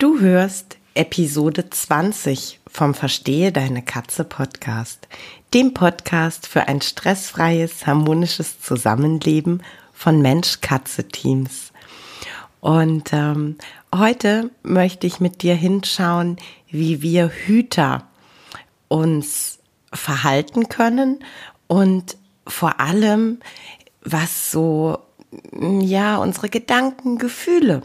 Du hörst Episode 20 vom Verstehe deine Katze Podcast, dem Podcast für ein stressfreies, harmonisches Zusammenleben von Mensch-Katze-Teams. Und ähm, heute möchte ich mit dir hinschauen, wie wir Hüter uns verhalten können und vor allem, was so, ja, unsere Gedanken, Gefühle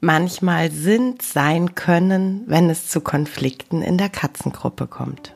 manchmal sind, sein können, wenn es zu Konflikten in der Katzengruppe kommt.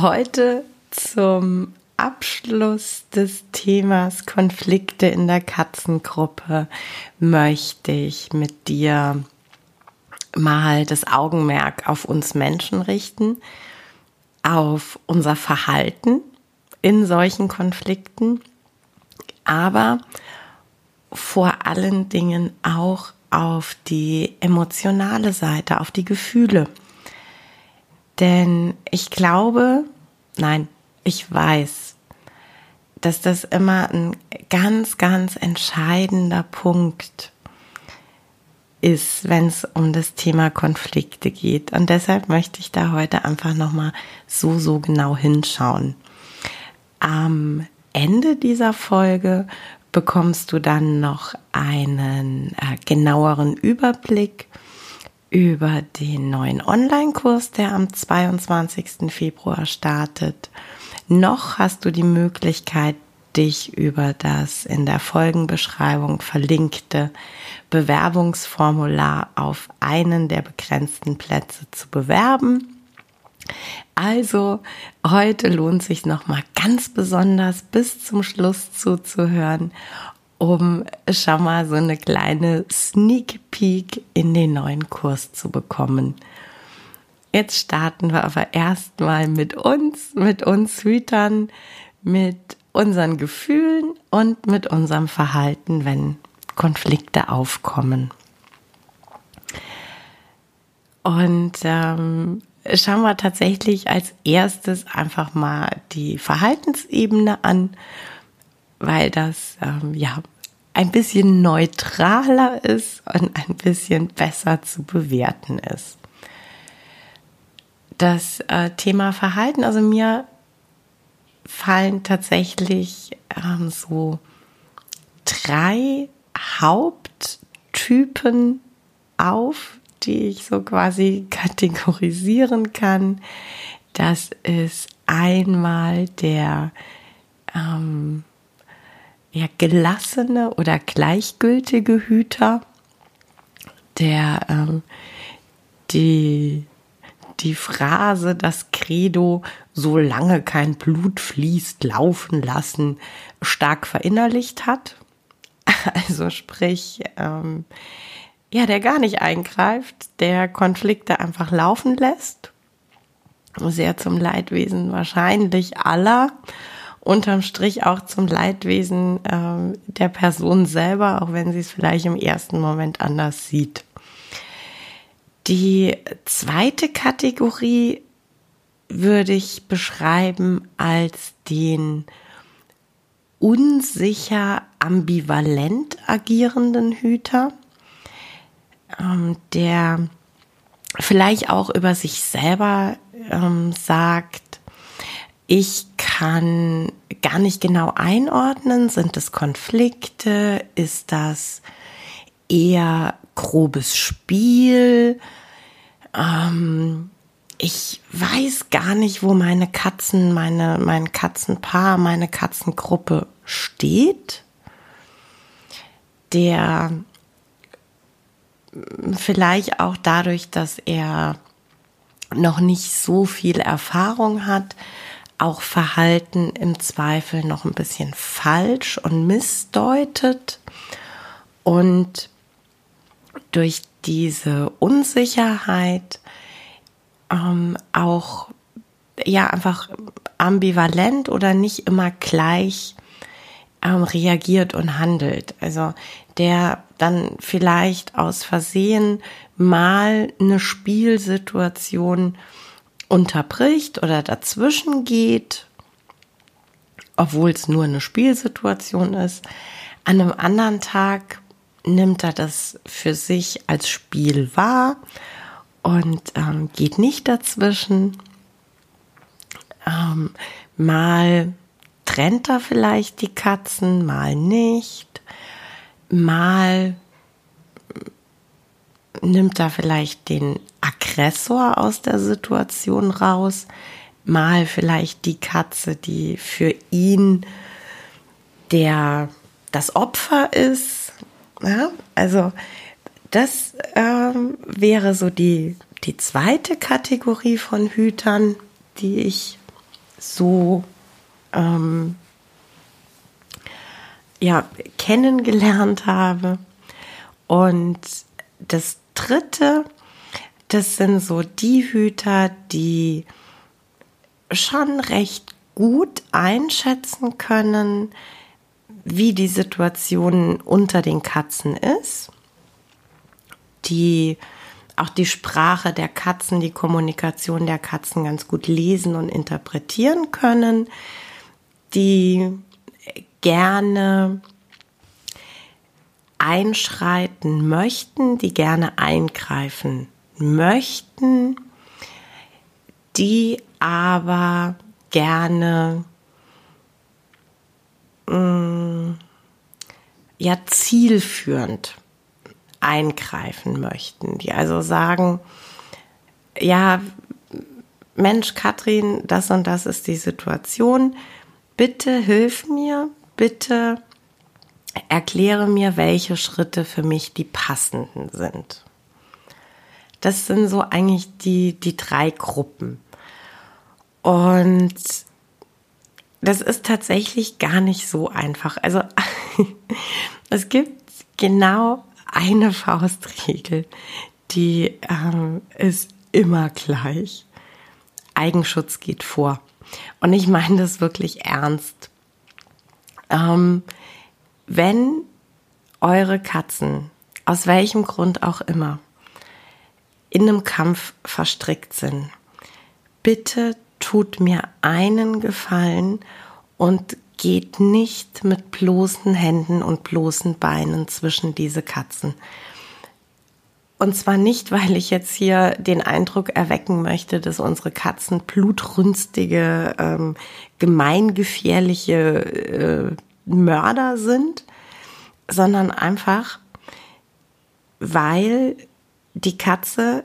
Heute zum Abschluss des Themas Konflikte in der Katzengruppe möchte ich mit dir mal das Augenmerk auf uns Menschen richten, auf unser Verhalten in solchen Konflikten, aber vor allen Dingen auch auf die emotionale Seite, auf die Gefühle denn ich glaube, nein, ich weiß, dass das immer ein ganz, ganz entscheidender Punkt ist, wenn es um das Thema Konflikte geht. Und deshalb möchte ich da heute einfach nochmal so, so genau hinschauen. Am Ende dieser Folge bekommst du dann noch einen äh, genaueren Überblick über den neuen Online-Kurs, der am 22. Februar startet. Noch hast du die Möglichkeit, dich über das in der Folgenbeschreibung verlinkte Bewerbungsformular auf einen der begrenzten Plätze zu bewerben. Also heute lohnt sich noch mal ganz besonders bis zum Schluss zuzuhören um schon mal so eine kleine Sneak Peek in den neuen Kurs zu bekommen. Jetzt starten wir aber erstmal mit uns, mit uns Hütern, mit unseren Gefühlen und mit unserem Verhalten, wenn Konflikte aufkommen. Und ähm, schauen wir tatsächlich als erstes einfach mal die Verhaltensebene an weil das ähm, ja ein bisschen neutraler ist und ein bisschen besser zu bewerten ist. Das äh, Thema Verhalten, also mir fallen tatsächlich ähm, so drei Haupttypen auf, die ich so quasi kategorisieren kann. Das ist einmal der ähm, ja, gelassene oder gleichgültige Hüter, der ähm, die, die Phrase, das Credo, solange kein Blut fließt, laufen lassen, stark verinnerlicht hat. Also sprich, ähm, ja, der gar nicht eingreift, der Konflikte einfach laufen lässt. Sehr zum Leidwesen wahrscheinlich aller unterm Strich auch zum Leidwesen äh, der Person selber, auch wenn sie es vielleicht im ersten Moment anders sieht. Die zweite Kategorie würde ich beschreiben als den unsicher ambivalent agierenden Hüter, ähm, der vielleicht auch über sich selber ähm, sagt, ich kann gar nicht genau einordnen, sind es Konflikte, ist das eher grobes Spiel. Ähm, ich weiß gar nicht, wo meine Katzen, meine, mein Katzenpaar, meine Katzengruppe steht. Der vielleicht auch dadurch, dass er noch nicht so viel Erfahrung hat, auch Verhalten im Zweifel noch ein bisschen falsch und missdeutet und durch diese Unsicherheit ähm, auch ja einfach ambivalent oder nicht immer gleich ähm, reagiert und handelt. Also der dann vielleicht aus Versehen mal eine Spielsituation unterbricht oder dazwischen geht, obwohl es nur eine Spielsituation ist. An einem anderen Tag nimmt er das für sich als Spiel wahr und ähm, geht nicht dazwischen. Ähm, mal trennt er vielleicht die Katzen, mal nicht. Mal nimmt er vielleicht den Aggressor aus der Situation raus, mal vielleicht die Katze, die für ihn der das Opfer ist. Ja, also das ähm, wäre so die, die zweite Kategorie von Hütern, die ich so ähm, ja, kennengelernt habe. Und das dritte, das sind so die Hüter, die schon recht gut einschätzen können, wie die Situation unter den Katzen ist, die auch die Sprache der Katzen, die Kommunikation der Katzen ganz gut lesen und interpretieren können, die gerne einschreiten möchten, die gerne eingreifen möchten, die aber gerne mh, mm, ja zielführend eingreifen möchten, die also sagen, ja, Mensch, Katrin, das und das ist die Situation. Bitte hilf mir, bitte erkläre mir, welche Schritte für mich die passenden sind. Das sind so eigentlich die, die drei Gruppen. Und das ist tatsächlich gar nicht so einfach. Also es gibt genau eine Faustregel, die ähm, ist immer gleich. Eigenschutz geht vor. Und ich meine das wirklich ernst. Ähm, wenn eure Katzen, aus welchem Grund auch immer, in einem Kampf verstrickt sind, bitte tut mir einen Gefallen und geht nicht mit bloßen Händen und bloßen Beinen zwischen diese Katzen. Und zwar nicht, weil ich jetzt hier den Eindruck erwecken möchte, dass unsere Katzen blutrünstige, ähm, gemeingefährliche äh, Mörder sind, sondern einfach, weil die Katze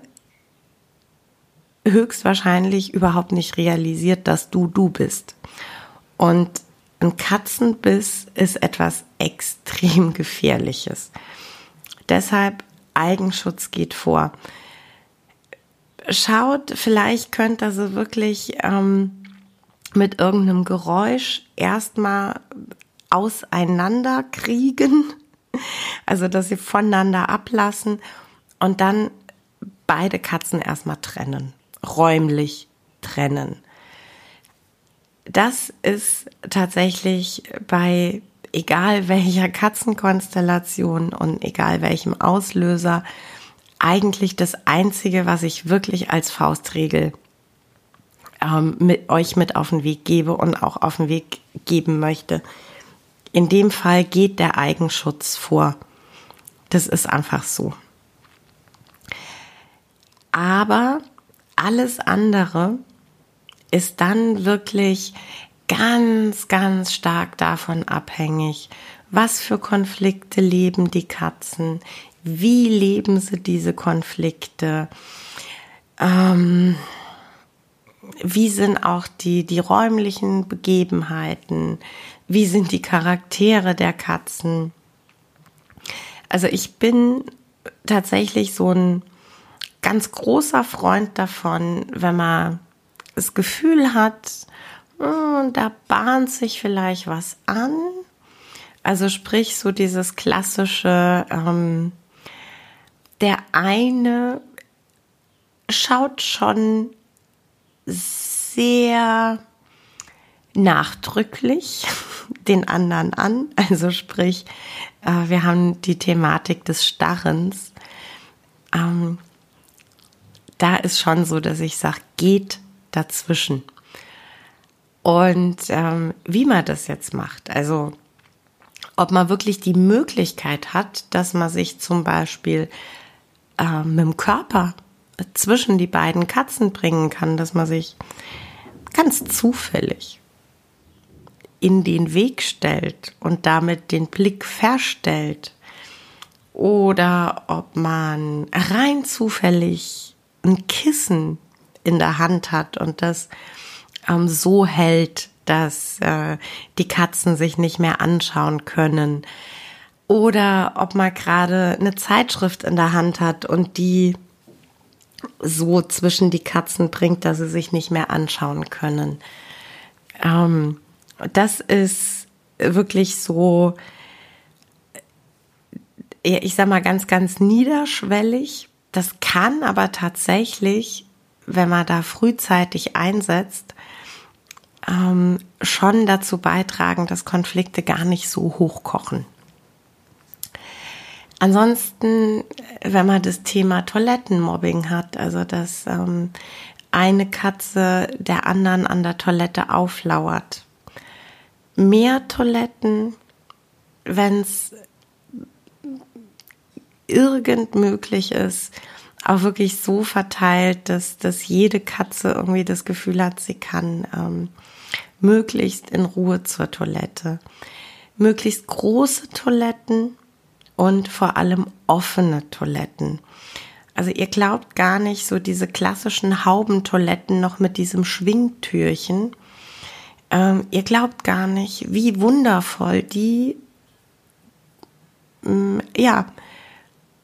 höchstwahrscheinlich überhaupt nicht realisiert, dass du du bist. Und ein Katzenbiss ist etwas extrem gefährliches. Deshalb Eigenschutz geht vor. Schaut, vielleicht könnt ihr sie wirklich ähm, mit irgendeinem Geräusch erstmal auseinanderkriegen, also dass sie voneinander ablassen und dann beide Katzen erstmal trennen, räumlich trennen. Das ist tatsächlich bei egal welcher Katzenkonstellation und egal welchem Auslöser eigentlich das Einzige, was ich wirklich als Faustregel ähm, mit euch mit auf den Weg gebe und auch auf den Weg geben möchte. In dem Fall geht der Eigenschutz vor. Das ist einfach so. Aber alles andere ist dann wirklich ganz, ganz stark davon abhängig, Was für Konflikte leben die Katzen? Wie leben sie diese Konflikte? Ähm, wie sind auch die, die räumlichen Begebenheiten? Wie sind die Charaktere der Katzen? Also ich bin tatsächlich so ein ganz großer Freund davon, wenn man das Gefühl hat, hm, da bahnt sich vielleicht was an. Also sprich so dieses klassische, ähm, der eine schaut schon sehr nachdrücklich den anderen an. Also sprich, äh, wir haben die Thematik des Starrens. Da ist schon so, dass ich sage, geht dazwischen. Und ähm, wie man das jetzt macht, also ob man wirklich die Möglichkeit hat, dass man sich zum Beispiel äh, mit dem Körper zwischen die beiden Katzen bringen kann, dass man sich ganz zufällig in den Weg stellt und damit den Blick verstellt oder ob man rein zufällig ein Kissen in der Hand hat und das ähm, so hält, dass äh, die Katzen sich nicht mehr anschauen können. Oder ob man gerade eine Zeitschrift in der Hand hat und die so zwischen die Katzen bringt, dass sie sich nicht mehr anschauen können. Ähm, das ist wirklich so, ich sag mal ganz, ganz niederschwellig. Das kann aber tatsächlich, wenn man da frühzeitig einsetzt, ähm, schon dazu beitragen, dass Konflikte gar nicht so hochkochen. Ansonsten, wenn man das Thema Toilettenmobbing hat, also dass ähm, eine Katze der anderen an der Toilette auflauert. Mehr Toiletten, wenn es irgend möglich ist, auch wirklich so verteilt, dass, dass jede Katze irgendwie das Gefühl hat, sie kann ähm, möglichst in Ruhe zur Toilette. Möglichst große Toiletten, und vor allem offene Toiletten. Also ihr glaubt gar nicht so diese klassischen Haubentoiletten noch mit diesem Schwingtürchen. Ähm, ihr glaubt gar nicht, wie wundervoll die, ähm, ja,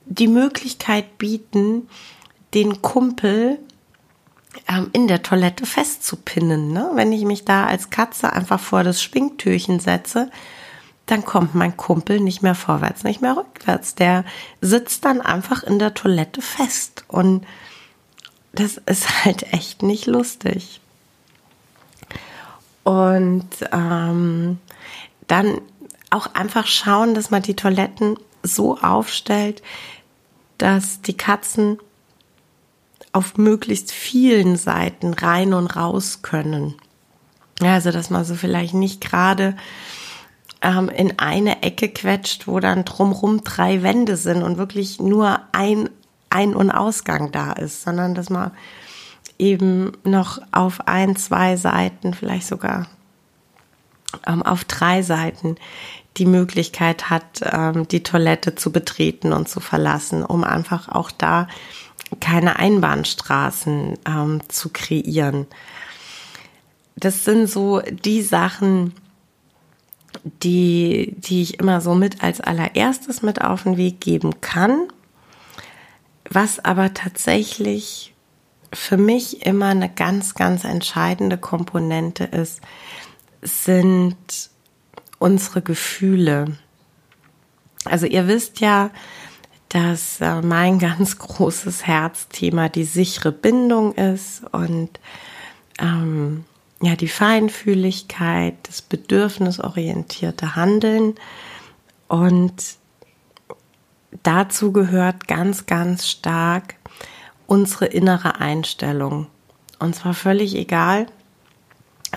die Möglichkeit bieten, den Kumpel ähm, in der Toilette festzupinnen. Ne? Wenn ich mich da als Katze einfach vor das Schwingtürchen setze, dann kommt mein Kumpel nicht mehr vorwärts, nicht mehr rückwärts. Der sitzt dann einfach in der Toilette fest. Und das ist halt echt nicht lustig. Und ähm, dann auch einfach schauen, dass man die Toiletten so aufstellt, dass die Katzen auf möglichst vielen Seiten rein und raus können. Also dass man so vielleicht nicht gerade ähm, in eine Ecke quetscht, wo dann drumrum drei Wände sind und wirklich nur ein Ein- und Ausgang da ist, sondern dass man eben noch auf ein, zwei Seiten, vielleicht sogar ähm, auf drei Seiten die Möglichkeit hat, ähm, die Toilette zu betreten und zu verlassen, um einfach auch da keine Einbahnstraßen ähm, zu kreieren. Das sind so die Sachen, die, die ich immer so mit als allererstes mit auf den Weg geben kann. Was aber tatsächlich für mich immer eine ganz, ganz entscheidende Komponente ist, sind unsere Gefühle. Also ihr wisst ja, dass äh, mein ganz großes Herzthema die sichere Bindung ist und ähm, ja, die Feinfühligkeit, das bedürfnisorientierte Handeln und dazu gehört ganz, ganz stark unsere innere Einstellung. Und zwar völlig egal,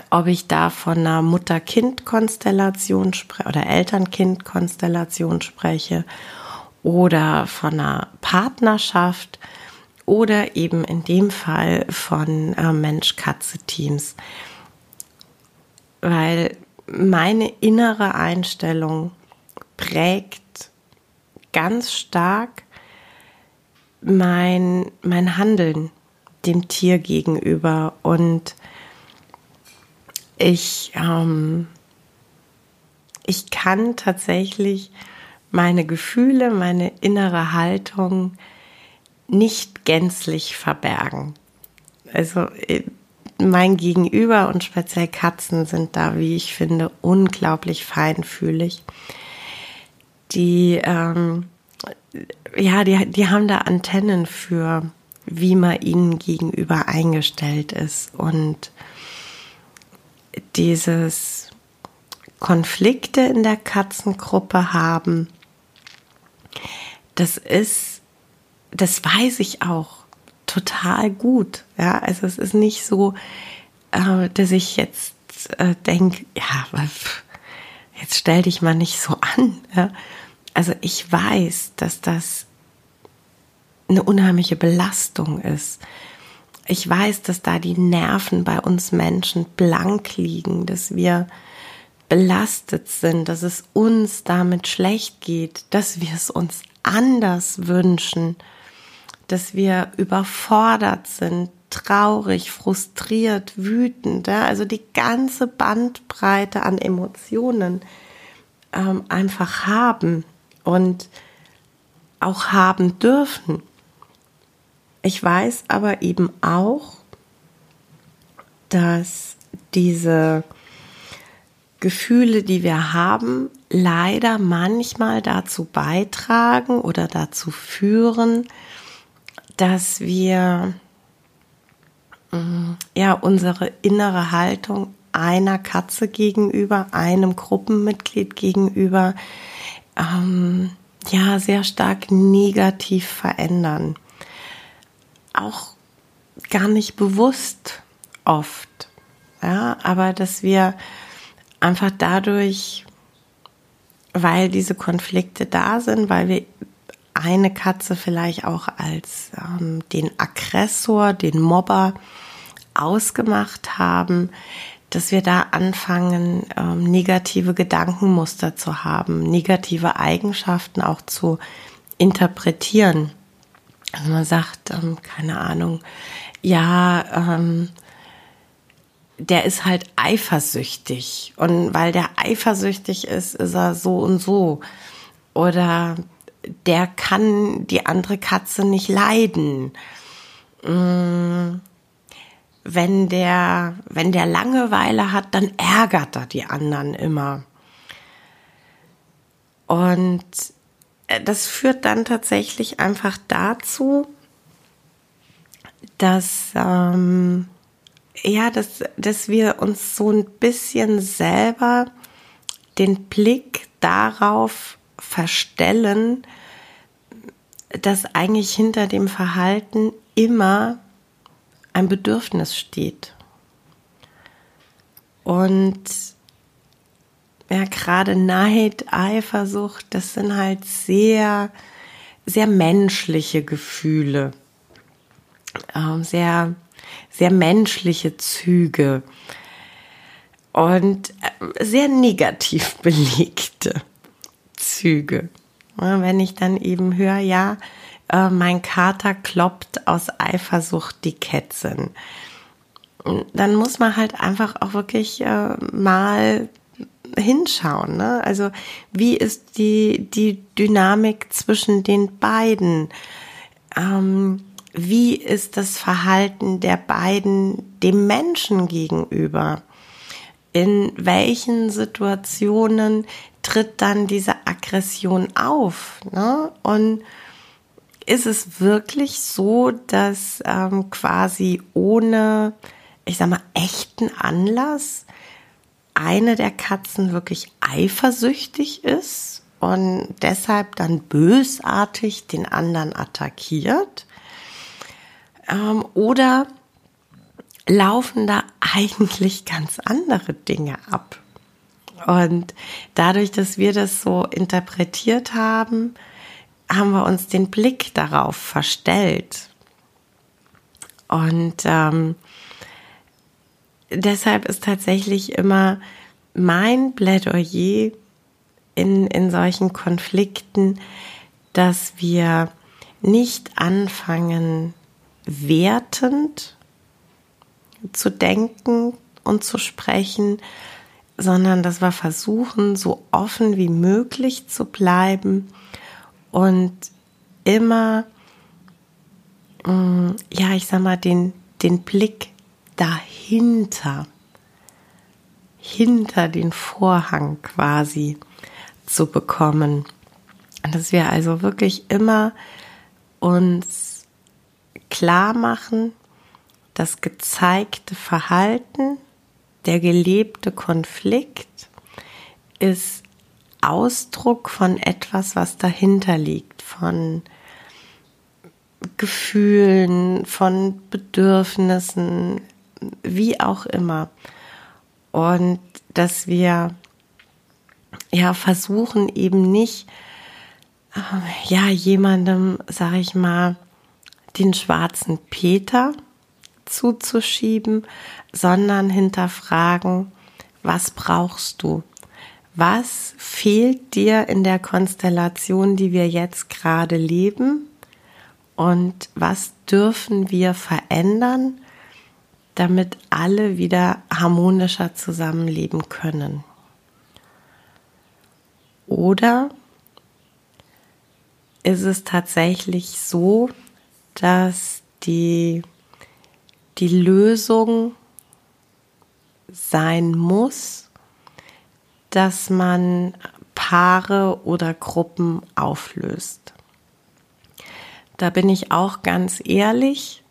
ob ich da von einer Mutter-Kind-Konstellation oder Eltern-Kind-Konstellation spreche oder von einer Partnerschaft oder eben in dem Fall von äh, Mensch-Katze-Teams. Weil meine innere Einstellung prägt ganz stark mein, mein Handeln dem Tier gegenüber und ich, ähm, ich kann tatsächlich meine Gefühle, meine innere Haltung nicht gänzlich verbergen. Also äh, mein Gegenüber und speziell Katzen sind da, wie ich finde, unglaublich feinfühlig. Die, ähm, ja, die, die haben da Antennen für, wie man ihnen gegenüber eingestellt ist. Und dieses Konflikte in der Katzengruppe haben, das ist, das weiß ich auch total gut. Ja, also es ist nicht so, äh, dass ich jetzt äh, denke, ja, jetzt stell dich mal nicht so an. Also ich weiß, dass das eine unheimliche Belastung ist. Ich weiß, dass da die Nerven bei uns Menschen blank liegen, dass wir belastet sind, dass es uns damit schlecht geht, dass wir es uns anders wünschen, dass wir überfordert sind, traurig, frustriert, wütend, ja? also die ganze Bandbreite an Emotionen ähm, einfach haben und auch haben dürfen. Ich weiß aber eben auch, dass diese Gefühle, die wir haben, leider manchmal dazu beitragen oder dazu führen, dass wir mm, ja unsere innere Haltung einer Katze gegenüber, einem Gruppenmitglied gegenüber, ähm, ja sehr stark negativ verändern auch gar nicht bewusst oft. Ja, aber dass wir einfach dadurch, weil diese Konflikte da sind, weil wir eine Katze vielleicht auch als ähm, den Aggressor, den Mobber ausgemacht haben, dass wir da anfangen, ähm, negative Gedankenmuster zu haben, negative Eigenschaften auch zu interpretieren. Also man sagt, ähm, keine Ahnung, ja, ähm, der ist halt eifersüchtig. Und weil der eifersüchtig ist, ist er so und so. Oder der kann die andere Katze nicht leiden. Mm, wenn der, wenn der Langeweile hat, dann ärgert er die anderen immer. Und das führt dann tatsächlich einfach dazu, dass ähm, ja, dass, dass wir uns so ein bisschen selber den Blick darauf verstellen, dass eigentlich hinter dem Verhalten immer ein Bedürfnis steht. Und ja, gerade Neid, Eifersucht, das sind halt sehr, sehr menschliche Gefühle, ähm, sehr, sehr menschliche Züge. Und äh, sehr negativ belegte Züge. Wenn ich dann eben höre, ja, äh, mein Kater kloppt aus Eifersucht die Kätzchen, dann muss man halt einfach auch wirklich äh, mal hinschauen. Ne? Also wie ist die, die Dynamik zwischen den beiden? Ähm, wie ist das Verhalten der beiden dem Menschen gegenüber? In welchen Situationen tritt dann diese Aggression auf? Ne? Und ist es wirklich so, dass ähm, quasi ohne, ich sag mal, echten Anlass eine der Katzen wirklich eifersüchtig ist und deshalb dann bösartig den anderen attackiert? Ähm, oder laufen da eigentlich ganz andere Dinge ab? Und dadurch, dass wir das so interpretiert haben, haben wir uns den Blick darauf verstellt. Und ähm, deshalb ist tatsächlich immer mein Plädoyer, in, in solchen Konflikten, dass wir nicht anfangen, wertend zu denken und zu sprechen, sondern dass wir versuchen, so offen wie möglich zu bleiben und immer, mm, ja, ich sag mal, den, den Blick dahinter, hinter den Vorhang quasi zu bekommen. Dass wir also wirklich immer uns klar machen, das gezeigte Verhalten, der gelebte Konflikt ist Ausdruck von etwas, was dahinter liegt, von Gefühlen, von Bedürfnissen, wie auch immer. Und dass wir ja versuchen eben nicht äh, ja jemandem, sage ich mal, den schwarzen Peter zuzuschieben, sondern hinterfragen, was brauchst du? Was fehlt dir in der Konstellation, die wir jetzt gerade leben? Und was dürfen wir verändern, damit alle wieder harmonischer zusammenleben können? Oder ist es tatsächlich so, dass die, die Lösung sein muss, dass man Paare oder Gruppen auflöst. Da bin ich auch ganz ehrlich.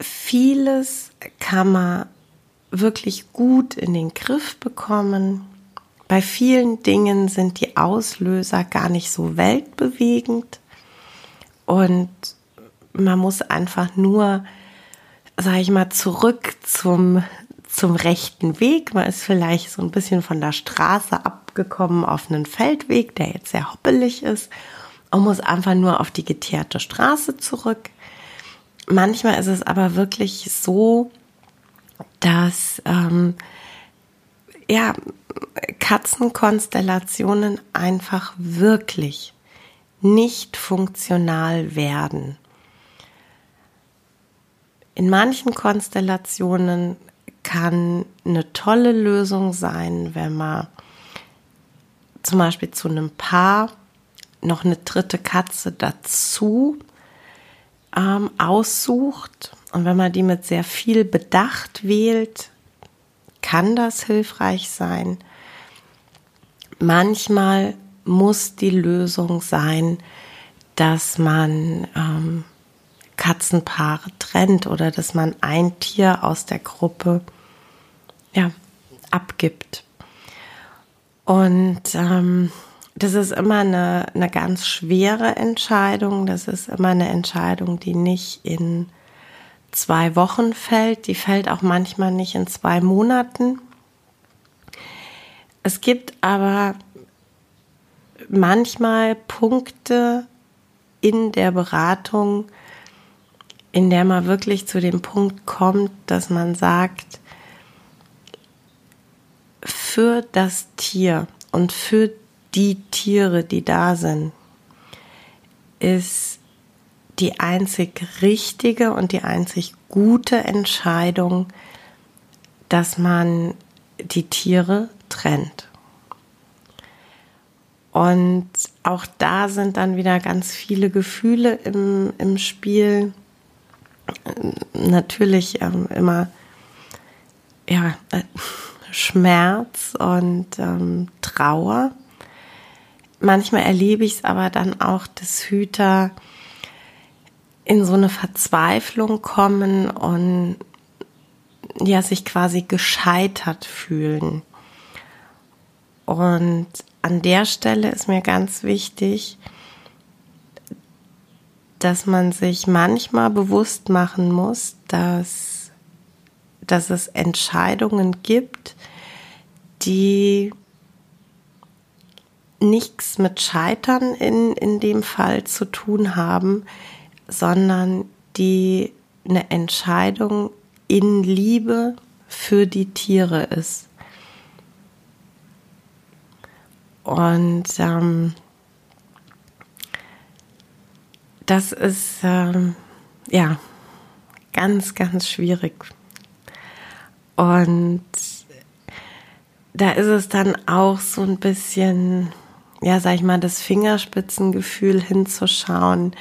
Vieles kann man wirklich gut in den Griff bekommen. Bei vielen Dingen sind die Auslöser gar nicht so weltbewegend. Und man muss einfach nur, sage ich mal, zurück zum, zum rechten Weg. Man ist vielleicht so ein bisschen von der Straße abgekommen auf einen Feldweg, der jetzt sehr hoppelig ist und muss einfach nur auf die geteerte Straße zurück. Manchmal ist es aber wirklich so, dass ähm, ja, Katzenkonstellationen einfach wirklich nicht funktional werden. In manchen Konstellationen kann eine tolle Lösung sein, wenn man zum Beispiel zu einem Paar noch eine dritte Katze dazu ähm, aussucht und wenn man die mit sehr viel Bedacht wählt, kann das hilfreich sein. Manchmal muss die Lösung sein, dass man ähm, Katzenpaare trennt oder dass man ein Tier aus der Gruppe ja, abgibt. Und ähm, das ist immer eine, eine ganz schwere Entscheidung. Das ist immer eine Entscheidung, die nicht in zwei Wochen fällt. Die fällt auch manchmal nicht in zwei Monaten. Es gibt aber manchmal Punkte in der Beratung, in der man wirklich zu dem Punkt kommt, dass man sagt, für das Tier und für die Tiere, die da sind, ist die einzig richtige und die einzig gute Entscheidung, dass man die Tiere trennt. Und auch da sind dann wieder ganz viele Gefühle im, im Spiel. Natürlich ähm, immer ja, äh, Schmerz und ähm, Trauer. Manchmal erlebe ich es aber dann auch, dass Hüter in so eine Verzweiflung kommen und ja, sich quasi gescheitert fühlen. Und an der Stelle ist mir ganz wichtig, dass man sich manchmal bewusst machen muss, dass, dass es Entscheidungen gibt, die nichts mit Scheitern in, in dem Fall zu tun haben, sondern die eine Entscheidung in Liebe für die Tiere ist. Und ähm, das ist ähm, ja ganz, ganz schwierig. Und da ist es dann auch so ein bisschen, ja, sag ich mal, das Fingerspitzengefühl hinzuschauen,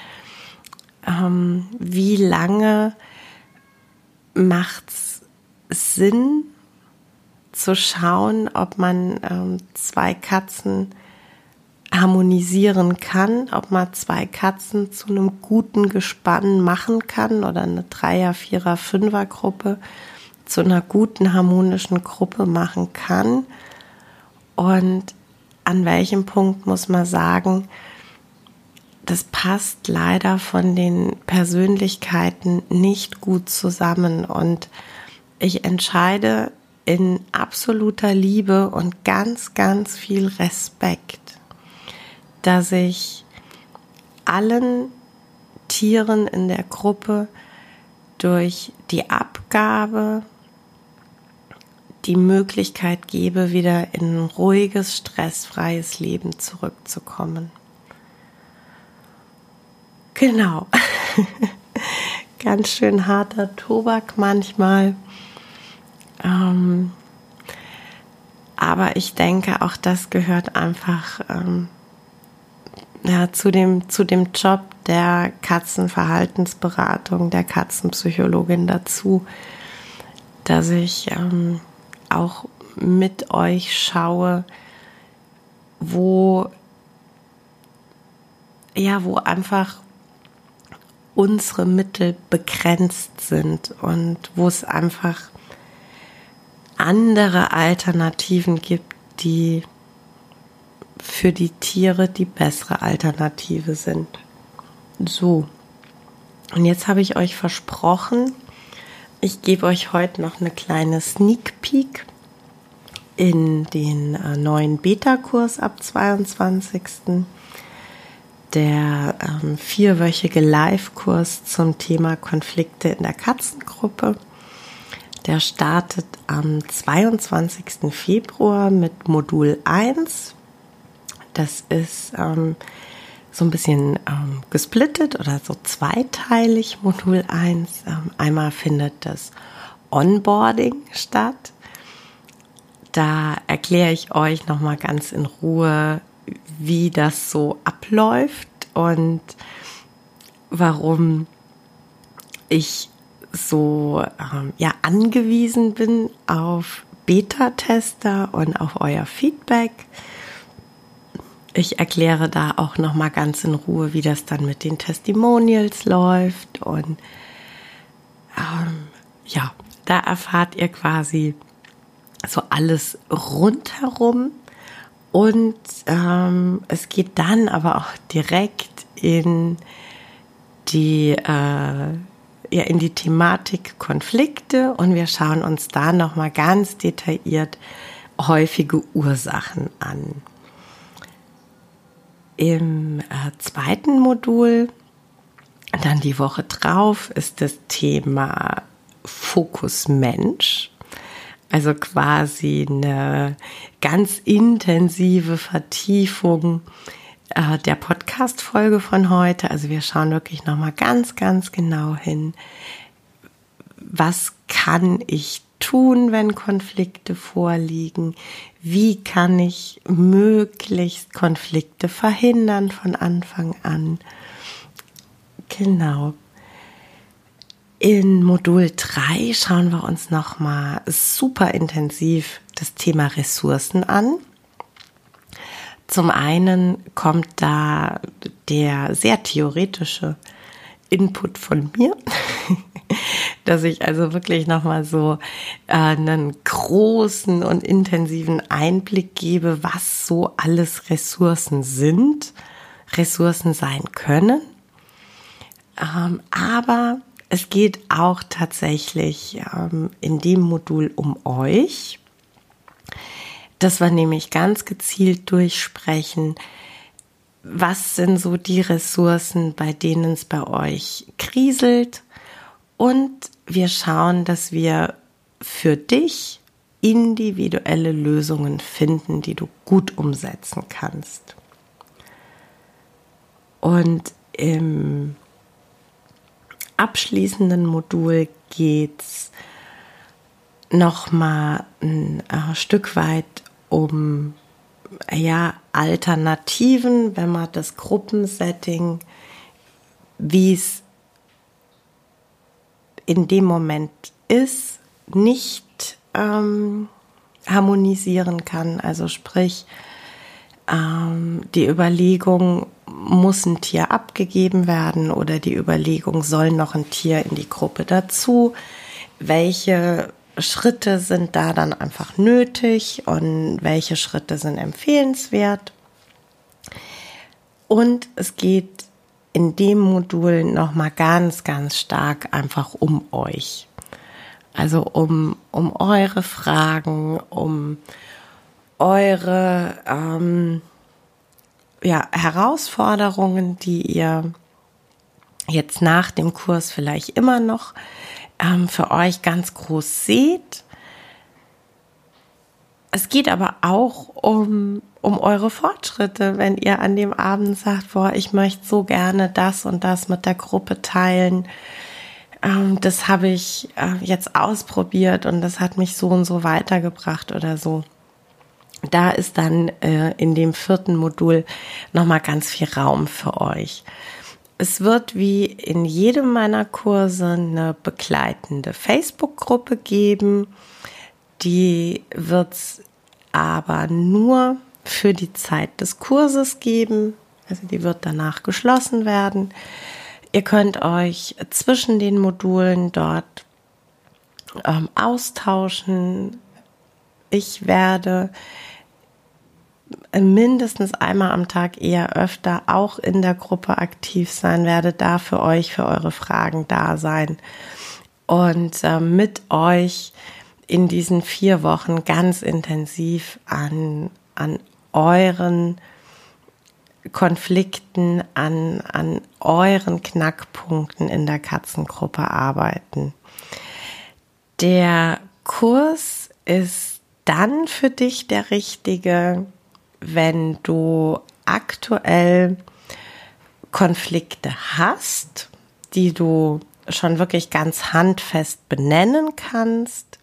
ähm, wie lange macht es Sinn zu schauen, ob man ähm, zwei Katzen harmonisieren kann, ob man zwei Katzen zu einem guten Gespann machen kann oder eine Dreier-, Vierer-, Fünfer-Gruppe zu einer guten harmonischen Gruppe machen kann. Und an welchem Punkt muss man sagen, das passt leider von den Persönlichkeiten nicht gut zusammen. Und ich entscheide in absoluter Liebe und ganz, ganz viel Respekt, dass ich allen Tieren in der Gruppe durch die Abgabe die Möglichkeit gebe, wieder in ein ruhiges, stressfreies Leben zurückzukommen. Genau. Ganz schön harter Tobak manchmal. Ähm, aber ich denke, auch das gehört einfach ähm, ja, zu, dem, zu dem Job der Katzenverhaltensberatung, der Katzenpsychologin dazu, dass ich ähm, auch mit euch schaue, wo ja, wo einfach unsere Mittel begrenzt sind und wo es einfach andere Alternativen gibt, die für die Tiere die bessere Alternative sind. So. Und jetzt habe ich euch versprochen, ich gebe euch heute noch eine kleine Sneak Peek in den äh, neuen Beta-Kurs ab 22 der ähm, vierwöchige Live-Kurs zum Thema Konflikte in der Katzengruppe. Der startet am 22. Februar mit Modul 1. Das ist ähm, so ein bisschen ähm, gesplittet oder so zweiteilig. Modul 1. Ähm, einmal findet das Onboarding statt. Da erkläre ich euch nochmal ganz in Ruhe, wie das so abläuft und warum ich so ähm, ja angewiesen bin auf Beta-Tester und auf euer Feedback. Ich erkläre da auch noch mal ganz in Ruhe, wie das dann mit den Testimonials läuft. Und ähm, ja, da erfahrt ihr quasi so alles rundherum. Und ähm, es geht dann aber auch direkt in die, äh, ja, in die Thematik Konflikte. Und wir schauen uns da nochmal ganz detailliert häufige Ursachen an. Im äh, zweiten Modul, dann die Woche drauf, ist das Thema Fokus Mensch. Also quasi eine ganz intensive Vertiefung äh, der Podcast-Folge von heute. Also wir schauen wirklich nochmal ganz, ganz genau hin. Was kann ich tun, wenn Konflikte vorliegen? Wie kann ich möglichst Konflikte verhindern von Anfang an? Genau. In Modul 3 schauen wir uns nochmal super intensiv das Thema Ressourcen an. Zum einen kommt da der sehr theoretische Input von mir, dass ich also wirklich nochmal so äh, einen großen und intensiven Einblick gebe, was so alles Ressourcen sind, Ressourcen sein können. Ähm, aber es geht auch tatsächlich ähm, in dem Modul um euch. Das wir nämlich ganz gezielt durchsprechen. Was sind so die Ressourcen, bei denen es bei euch kriselt? Und wir schauen, dass wir für dich individuelle Lösungen finden, die du gut umsetzen kannst. Und im abschließenden Modul geht es nochmal ein äh, Stück weit um ja, Alternativen, wenn man das Gruppensetting, wie es in dem Moment ist, nicht ähm, harmonisieren kann. Also sprich, ähm, die Überlegung, muss ein Tier abgegeben werden oder die Überlegung, soll noch ein Tier in die Gruppe dazu? Welche Schritte sind da dann einfach nötig und welche Schritte sind empfehlenswert? Und es geht in dem Modul nochmal ganz, ganz stark einfach um euch. Also um, um eure Fragen, um eure ähm, ja, Herausforderungen, die ihr jetzt nach dem Kurs vielleicht immer noch ähm, für euch ganz groß seht. Es geht aber auch um, um eure Fortschritte, wenn ihr an dem Abend sagt, boah, ich möchte so gerne das und das mit der Gruppe teilen. Ähm, das habe ich äh, jetzt ausprobiert und das hat mich so und so weitergebracht oder so da ist dann äh, in dem vierten Modul nochmal ganz viel Raum für euch. Es wird wie in jedem meiner Kurse eine begleitende Facebook-Gruppe geben. Die wird es aber nur für die Zeit des Kurses geben. Also die wird danach geschlossen werden. Ihr könnt euch zwischen den Modulen dort ähm, austauschen. Ich werde mindestens einmal am Tag eher öfter auch in der Gruppe aktiv sein, werde da für euch, für eure Fragen da sein und äh, mit euch in diesen vier Wochen ganz intensiv an, an euren Konflikten, an, an euren Knackpunkten in der Katzengruppe arbeiten. Der Kurs ist dann für dich der richtige, wenn du aktuell Konflikte hast, die du schon wirklich ganz handfest benennen kannst,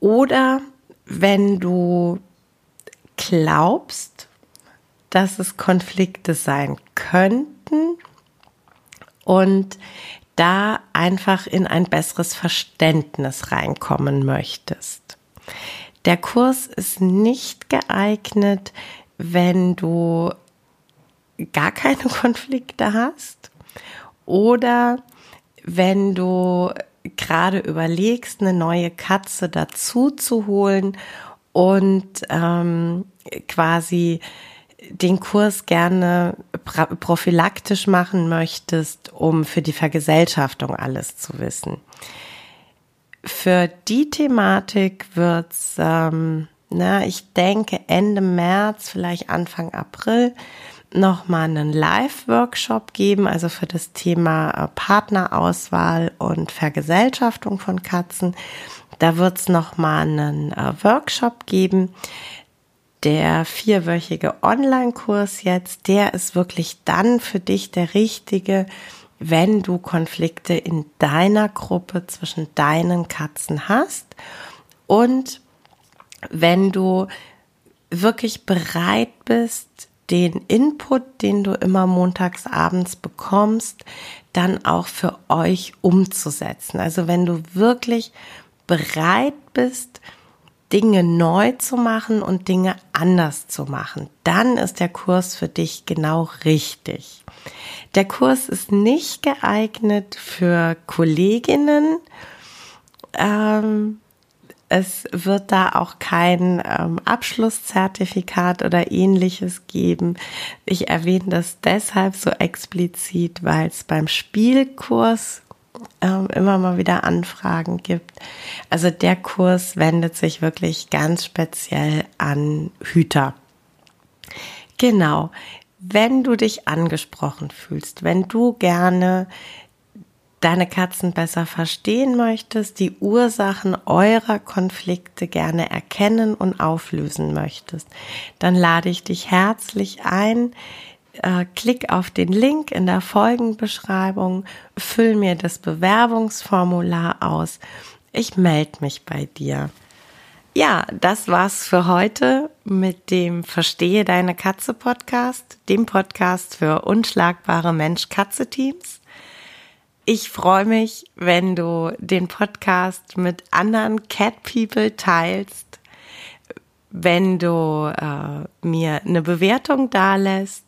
oder wenn du glaubst, dass es Konflikte sein könnten und da einfach in ein besseres Verständnis reinkommen möchtest. Der Kurs ist nicht geeignet, wenn du gar keine Konflikte hast oder wenn du gerade überlegst, eine neue Katze dazu zu holen und ähm, quasi den Kurs gerne prophylaktisch machen möchtest, um für die Vergesellschaftung alles zu wissen. Für die Thematik wird's, ähm, na, ich denke Ende März, vielleicht Anfang April, nochmal einen Live-Workshop geben, also für das Thema äh, Partnerauswahl und Vergesellschaftung von Katzen. Da wird's nochmal einen äh, Workshop geben. Der vierwöchige Online-Kurs jetzt, der ist wirklich dann für dich der richtige, wenn du Konflikte in deiner Gruppe zwischen deinen Katzen hast und wenn du wirklich bereit bist, den Input, den du immer montags abends bekommst, dann auch für euch umzusetzen. Also wenn du wirklich bereit bist, Dinge neu zu machen und Dinge anders zu machen, dann ist der Kurs für dich genau richtig. Der Kurs ist nicht geeignet für Kolleginnen. Ähm, es wird da auch kein ähm, Abschlusszertifikat oder ähnliches geben. Ich erwähne das deshalb so explizit, weil es beim Spielkurs ähm, immer mal wieder Anfragen gibt. Also der Kurs wendet sich wirklich ganz speziell an Hüter. Genau wenn du dich angesprochen fühlst, wenn du gerne deine Katzen besser verstehen möchtest, die Ursachen eurer Konflikte gerne erkennen und auflösen möchtest, dann lade ich dich herzlich ein. Äh, klick auf den Link in der Folgenbeschreibung, füll mir das Bewerbungsformular aus. Ich melde mich bei dir. Ja, das war's für heute mit dem Verstehe deine Katze Podcast, dem Podcast für unschlagbare Mensch-Katze-Teams. Ich freue mich, wenn du den Podcast mit anderen Cat People teilst, wenn du äh, mir eine Bewertung dalässt